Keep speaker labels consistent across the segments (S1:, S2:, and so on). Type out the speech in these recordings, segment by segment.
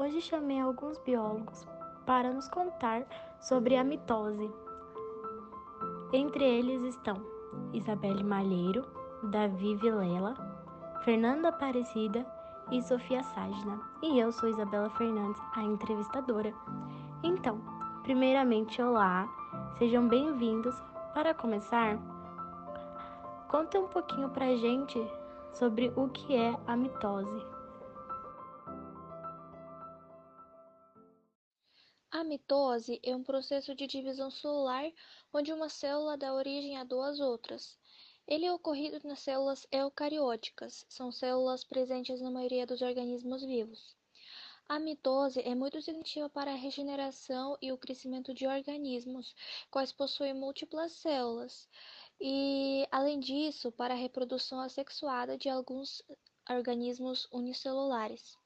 S1: Hoje chamei alguns biólogos para nos contar sobre a mitose. Entre eles estão Isabelle Malheiro, Davi Vilela, Fernanda Aparecida e Sofia Ságina. E eu sou Isabela Fernandes, a entrevistadora. Então, primeiramente, olá, sejam bem-vindos. Para começar, conta um pouquinho pra gente sobre o que é a mitose.
S2: A mitose é um processo de divisão celular onde uma célula dá origem a duas outras. Ele é ocorrido nas células eucarióticas, são células presentes na maioria dos organismos vivos. A mitose é muito significativa para a regeneração e o crescimento de organismos, quais possuem múltiplas células, e, além disso, para a reprodução assexuada de alguns organismos unicelulares.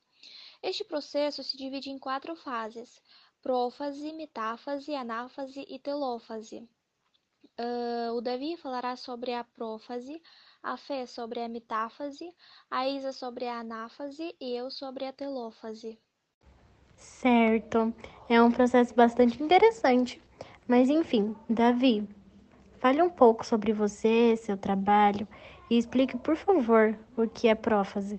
S2: Este processo se divide em quatro fases: prófase, metáfase, anáfase e telófase. Uh, o Davi falará sobre a prófase, a Fé sobre a metáfase, a Isa sobre a anáfase e eu sobre a telófase.
S1: Certo, é um processo bastante interessante. Mas enfim, Davi, fale um pouco sobre você, seu trabalho e explique, por favor, o que é prófase.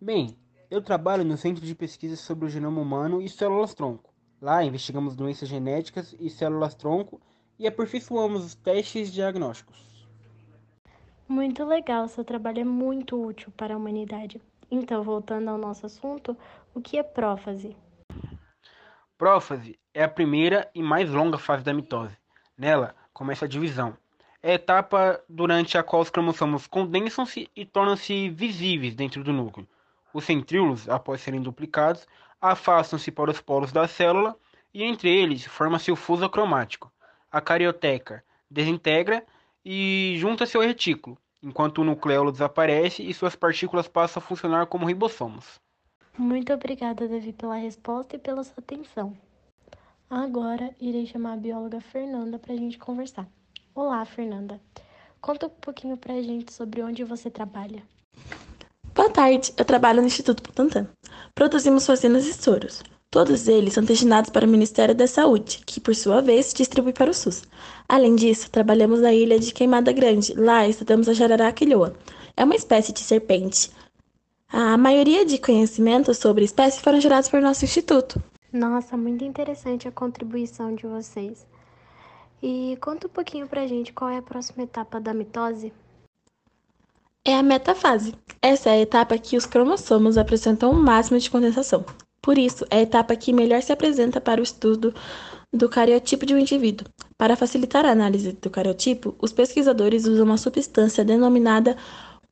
S3: Bem, eu trabalho no Centro de Pesquisa sobre o Genoma Humano e Células-Tronco. Lá investigamos doenças genéticas e células-tronco e aperfeiçoamos os testes diagnósticos.
S1: Muito legal, seu trabalho é muito útil para a humanidade. Então, voltando ao nosso assunto, o que é prófase?
S3: Prófase é a primeira e mais longa fase da mitose. Nela começa a divisão. É a etapa durante a qual os cromossomos condensam-se e tornam-se visíveis dentro do núcleo. Os centríolos, após serem duplicados, afastam-se para os polos da célula e entre eles forma-se o fuso cromático. A carioteca desintegra e junta-se ao retículo, enquanto o nucleolo desaparece e suas partículas passam a funcionar como ribossomos.
S1: Muito obrigada, Davi, pela resposta e pela sua atenção. Agora irei chamar a bióloga Fernanda para a gente conversar. Olá, Fernanda. Conta um pouquinho para a gente sobre onde você trabalha.
S4: Tarde, eu trabalho no Instituto Butantan. Produzimos vacinas e soros. Todos eles são destinados para o Ministério da Saúde, que, por sua vez, distribui para o SUS. Além disso, trabalhamos na ilha de Queimada Grande. Lá estudamos a jararaca. É uma espécie de serpente. A maioria de conhecimentos sobre a espécie foram gerados por nosso instituto.
S1: Nossa, muito interessante a contribuição de vocês. E conta um pouquinho pra gente qual é a próxima etapa da mitose.
S4: É a metafase. Essa é a etapa que os cromossomos apresentam o máximo de condensação. Por isso, é a etapa que melhor se apresenta para o estudo do cariotipo de um indivíduo. Para facilitar a análise do cariotipo, os pesquisadores usam uma substância denominada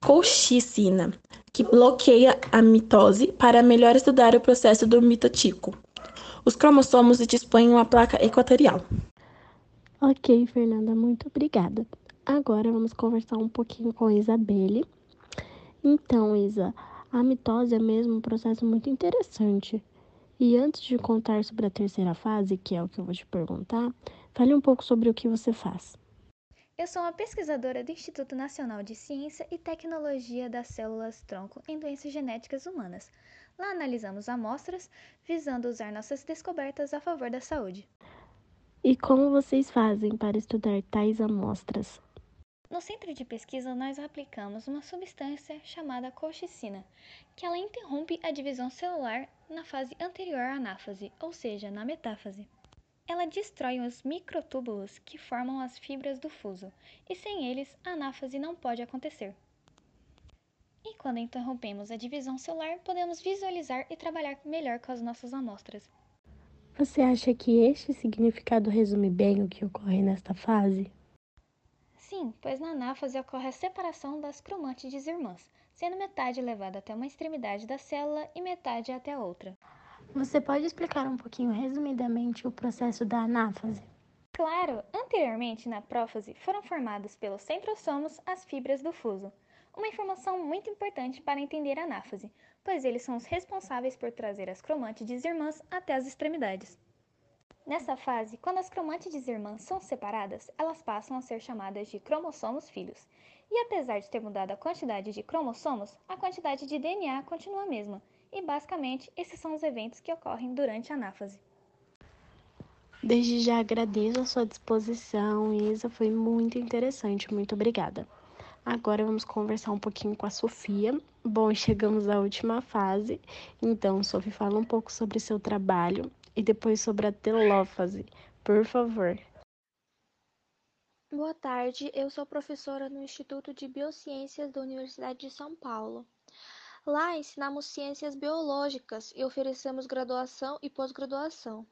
S4: colchicina, que bloqueia a mitose para melhor estudar o processo do mitotico. Os cromossomos dispõem uma placa equatorial.
S1: Ok, Fernanda, muito obrigada. Agora vamos conversar um pouquinho com a Isabelle. Então, Isa, a mitose é mesmo um processo muito interessante. E antes de contar sobre a terceira fase, que é o que eu vou te perguntar, fale um pouco sobre o que você faz.
S5: Eu sou uma pesquisadora do Instituto Nacional de Ciência e Tecnologia das Células Tronco em Doenças Genéticas Humanas. Lá analisamos amostras, visando usar nossas descobertas a favor da saúde.
S1: E como vocês fazem para estudar tais amostras?
S5: No centro de pesquisa, nós aplicamos uma substância chamada colchicina, que ela interrompe a divisão celular na fase anterior à anáfase, ou seja, na metáfase. Ela destrói os microtúbulos que formam as fibras do fuso, e sem eles a anáfase não pode acontecer. E quando interrompemos a divisão celular, podemos visualizar e trabalhar melhor com as nossas amostras.
S1: Você acha que este significado resume bem o que ocorre nesta fase?
S5: Sim, pois na anáfase ocorre a separação das cromâtides irmãs, sendo metade levada até uma extremidade da célula e metade até a outra.
S1: Você pode explicar um pouquinho resumidamente o processo da anáfase?
S5: Claro! Anteriormente, na prófase, foram formadas pelos centrosomos as fibras do fuso. Uma informação muito importante para entender a anáfase, pois eles são os responsáveis por trazer as cromâtides irmãs até as extremidades. Nessa fase, quando as cromâtides irmãs são separadas, elas passam a ser chamadas de cromossomos filhos. E apesar de ter mudado a quantidade de cromossomos, a quantidade de DNA continua a mesma. E basicamente, esses são os eventos que ocorrem durante a anáfase.
S1: Desde já agradeço a sua disposição, Isa, foi muito interessante, muito obrigada. Agora vamos conversar um pouquinho com a Sofia. Bom, chegamos à última fase, então, Sofia, fala um pouco sobre seu trabalho e depois sobre a telófase, por favor.
S2: Boa tarde, eu sou professora no Instituto de Biociências da Universidade de São Paulo. Lá ensinamos ciências biológicas e oferecemos graduação e pós-graduação.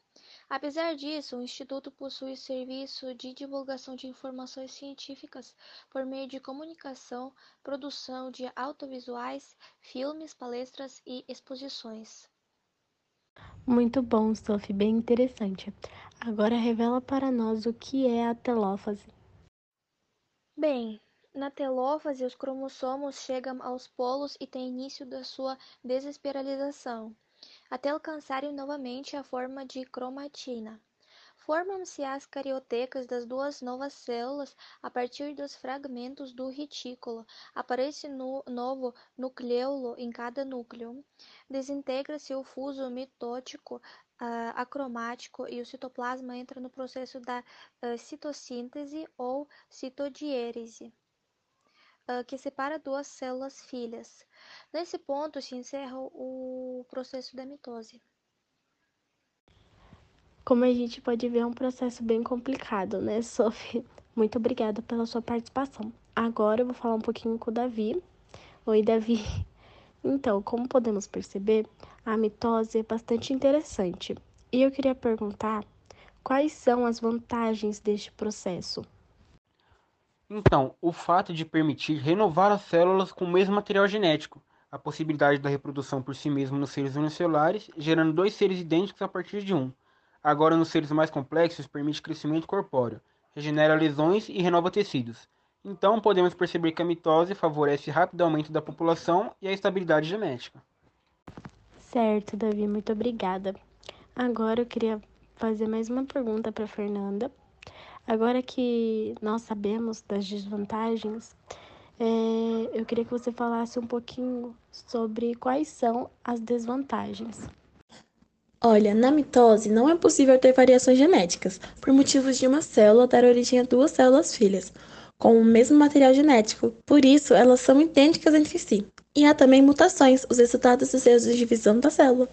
S2: Apesar disso, o Instituto possui serviço de divulgação de informações científicas por meio de comunicação, produção de audiovisuais, filmes, palestras e exposições.
S1: Muito bom, Sophie, bem interessante. Agora revela para nós o que é a telófase.
S2: Bem, na telófase, os cromossomos chegam aos polos e têm início da sua desespiralização até alcançarem novamente a forma de cromatina. Formam-se as cariotecas das duas novas células a partir dos fragmentos do retículo. Aparece no novo nucleolo em cada núcleo. Desintegra-se o fuso mitótico uh, acromático e o citoplasma entra no processo da uh, citossíntese ou citodiérese que separa duas células filhas. Nesse ponto se encerra o processo da mitose.
S1: Como a gente pode ver, é um processo bem complicado, né, Sophie? Muito obrigada pela sua participação. Agora eu vou falar um pouquinho com o Davi. Oi, Davi. Então, como podemos perceber, a mitose é bastante interessante. E eu queria perguntar quais são as vantagens deste processo.
S3: Então, o fato de permitir renovar as células com o mesmo material genético, a possibilidade da reprodução por si mesmo nos seres unicelulares, gerando dois seres idênticos a partir de um. Agora, nos seres mais complexos, permite crescimento corpóreo, regenera lesões e renova tecidos. Então, podemos perceber que a mitose favorece rápido aumento da população e a estabilidade genética.
S1: Certo, Davi, muito obrigada. Agora eu queria fazer mais uma pergunta para Fernanda Agora que nós sabemos das desvantagens, é, eu queria que você falasse um pouquinho sobre quais são as desvantagens.
S4: Olha, na mitose não é possível ter variações genéticas, por motivos de uma célula dar origem a duas células filhas, com o mesmo material genético. Por isso, elas são idênticas entre si. E há também mutações, os resultados dos erros de divisão da célula.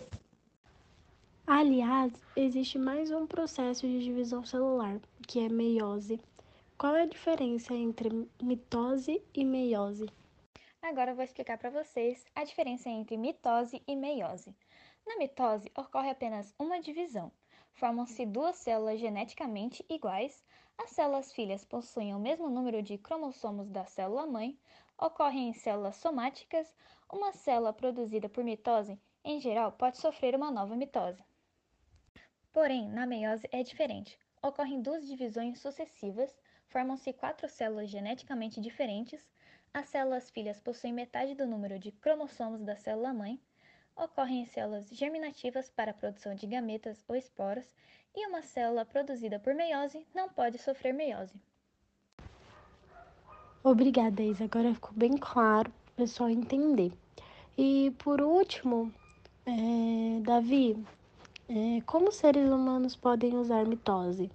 S1: Aliás, existe mais um processo de divisão celular, que é meiose. Qual é a diferença entre mitose e meiose?
S5: Agora eu vou explicar para vocês a diferença entre mitose e meiose. Na mitose ocorre apenas uma divisão. Formam-se duas células geneticamente iguais. As células filhas possuem o mesmo número de cromossomos da célula mãe. Ocorrem em células somáticas. Uma célula produzida por mitose, em geral, pode sofrer uma nova mitose. Porém, na meiose é diferente. Ocorrem duas divisões sucessivas, formam-se quatro células geneticamente diferentes. As células filhas possuem metade do número de cromossomos da célula mãe. Ocorrem células germinativas para a produção de gametas ou esporas, e uma célula produzida por meiose não pode sofrer meiose.
S1: Obrigada, Isa. Agora ficou bem claro para o pessoal entender. E por último, é, Davi, é, como seres humanos podem usar mitose?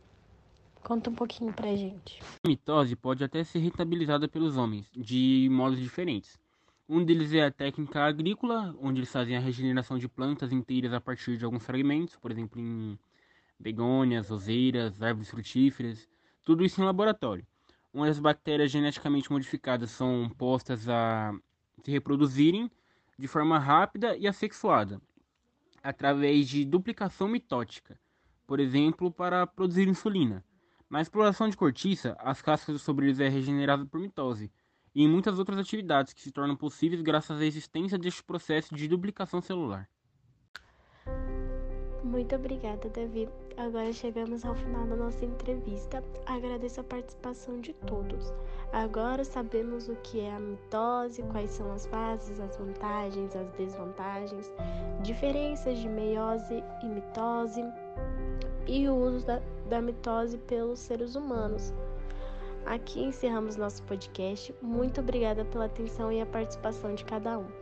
S1: Conta um pouquinho pra gente.
S3: A mitose pode até ser rentabilizada pelos homens, de modos diferentes. Um deles é a técnica agrícola, onde eles fazem a regeneração de plantas inteiras a partir de alguns fragmentos, por exemplo, em begônias, roseiras, árvores frutíferas, tudo isso em laboratório, onde as bactérias geneticamente modificadas são postas a se reproduzirem de forma rápida e assexuada, através de duplicação mitótica, por exemplo, para produzir insulina. Na exploração de cortiça, as cascas dos sobreiros é regenerada por mitose, e em muitas outras atividades que se tornam possíveis graças à existência deste processo de duplicação celular.
S1: Muito obrigada, Davi. Agora chegamos ao final da nossa entrevista. Agradeço a participação de todos. Agora sabemos o que é a mitose, quais são as fases, as vantagens, as desvantagens, diferenças de meiose e mitose e o uso da, da mitose pelos seres humanos. Aqui encerramos nosso podcast. Muito obrigada pela atenção e a participação de cada um.